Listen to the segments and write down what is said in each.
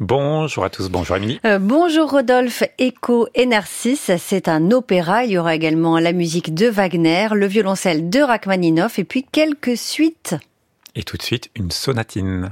Bonjour à tous, bonjour Émilie. Euh, bonjour Rodolphe, Echo et Narcisse, c'est un opéra, il y aura également la musique de Wagner, le violoncelle de Rachmaninoff et puis quelques suites. Et tout de suite, une sonatine.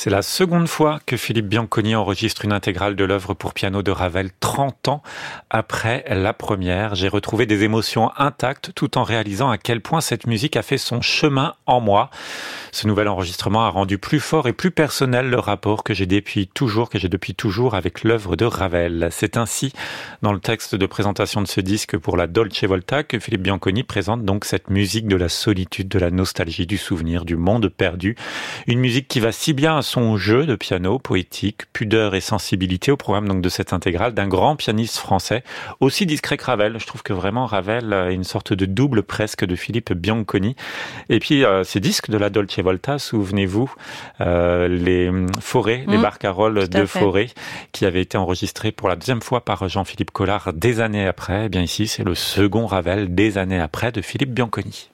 C'est la seconde fois que Philippe Bianconi enregistre une intégrale de l'œuvre pour piano de Ravel 30 ans après la première. J'ai retrouvé des émotions intactes tout en réalisant à quel point cette musique a fait son chemin en moi. Ce nouvel enregistrement a rendu plus fort et plus personnel le rapport que j'ai depuis toujours, que j'ai depuis toujours avec l'œuvre de Ravel. C'est ainsi, dans le texte de présentation de ce disque pour la Dolce Volta, que Philippe Bianconi présente donc cette musique de la solitude, de la nostalgie, du souvenir, du monde perdu. Une musique qui va si bien son jeu de piano poétique, pudeur et sensibilité au programme donc de cette intégrale d'un grand pianiste français, aussi discret que Ravel. Je trouve que vraiment Ravel est une sorte de double presque de Philippe Bianconi. Et puis euh, ces disques de la Dolce Volta, souvenez-vous, euh, les forêts, les mmh. barcaroles de forêt, qui avaient été enregistrés pour la deuxième fois par Jean-Philippe Collard des années après. Eh bien ici, c'est le second Ravel des années après de Philippe Bianconi.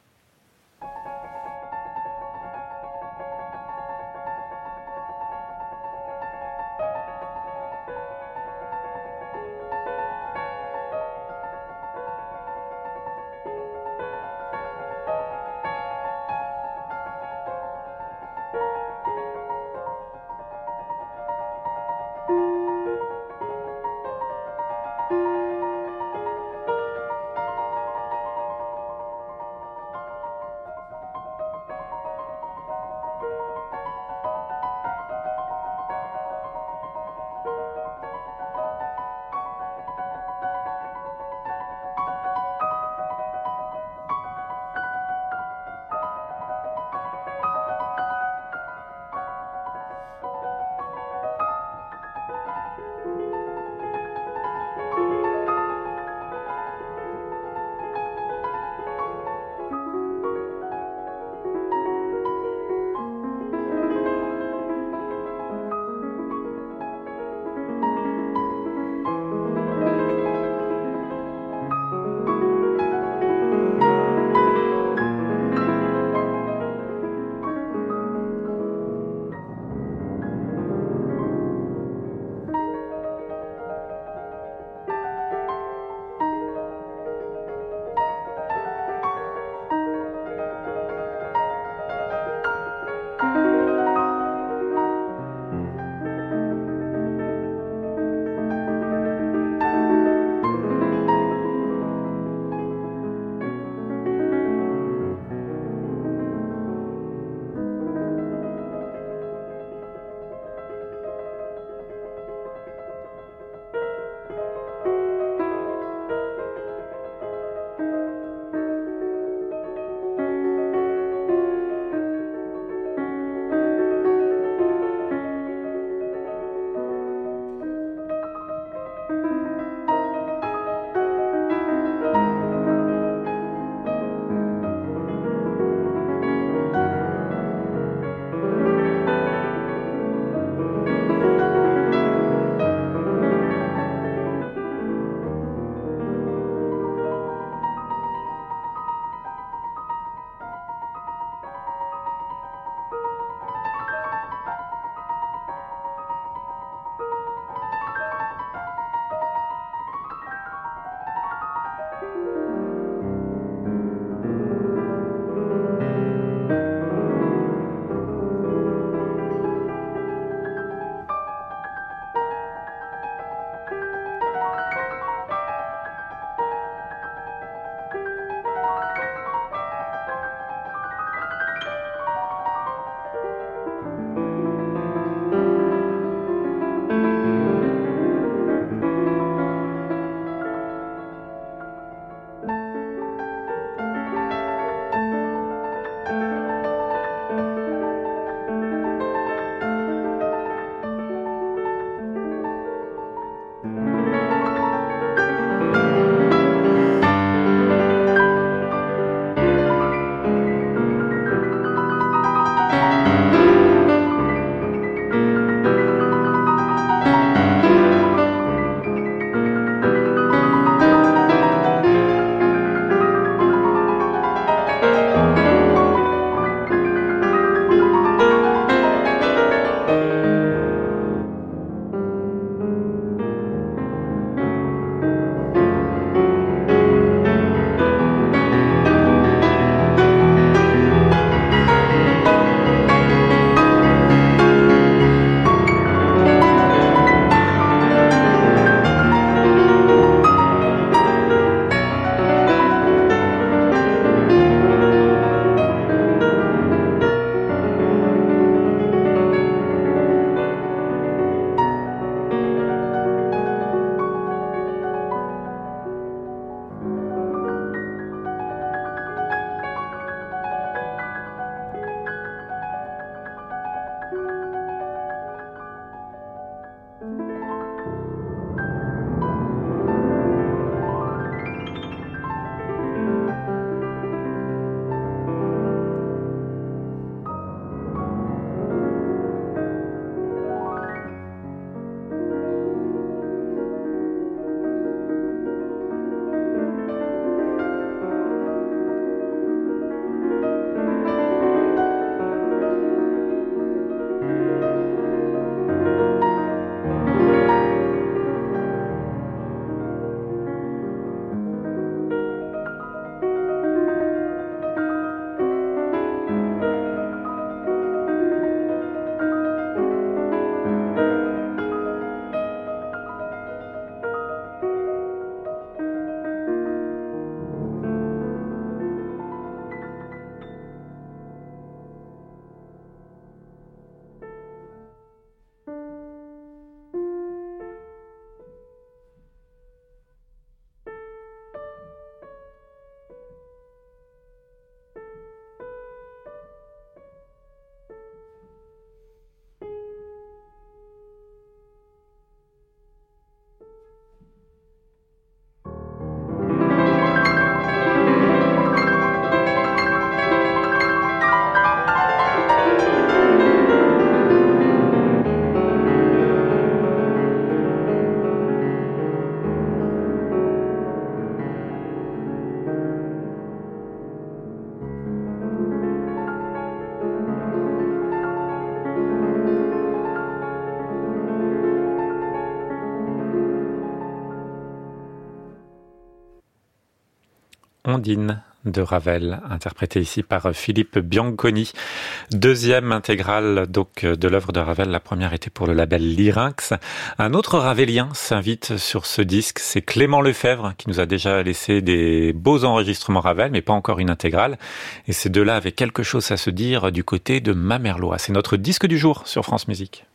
Ondine de Ravel, interprété ici par Philippe Bianconi. Deuxième intégrale donc de l'œuvre de Ravel. La première était pour le label Lyrinx. Un autre Ravelien s'invite sur ce disque, c'est Clément Lefebvre qui nous a déjà laissé des beaux enregistrements Ravel, mais pas encore une intégrale. Et ces deux-là avaient quelque chose à se dire du côté de Mamerlois. C'est notre disque du jour sur France Musique.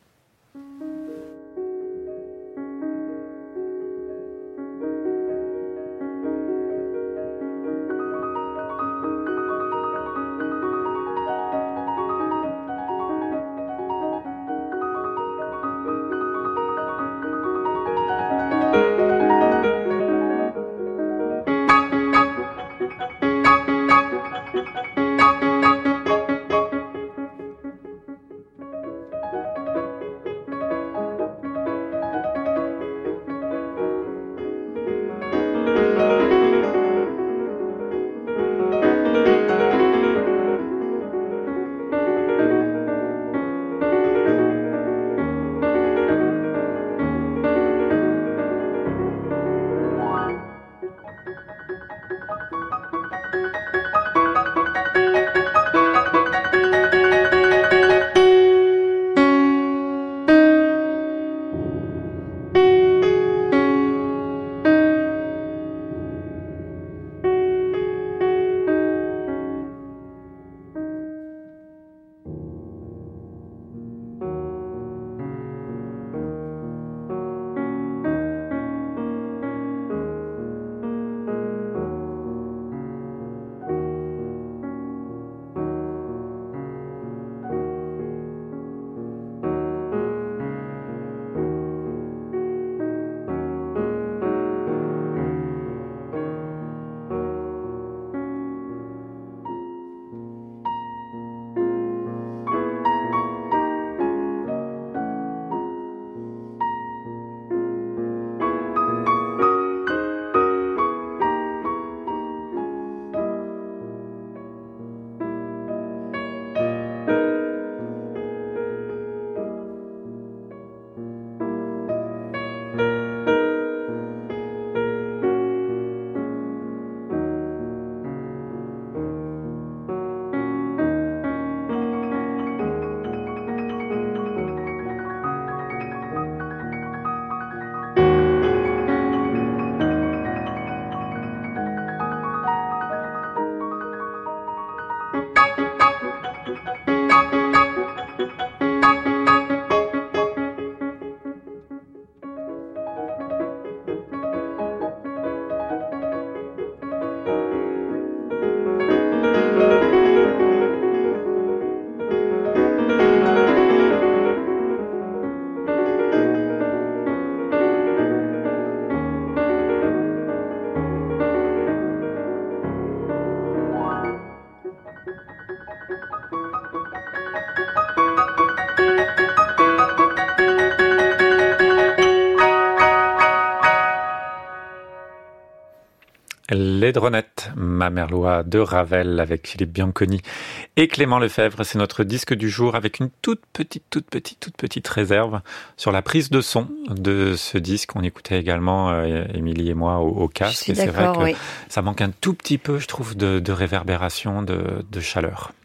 Les Dronettes, ma merlois de Ravel avec Philippe Bianconi et Clément Lefebvre. C'est notre disque du jour avec une toute petite, toute petite, toute petite réserve sur la prise de son de ce disque. On écoutait également, euh, Émilie et moi, au, casque. Et c'est vrai que ça manque un tout petit peu, je trouve, de, réverbération, de chaleur.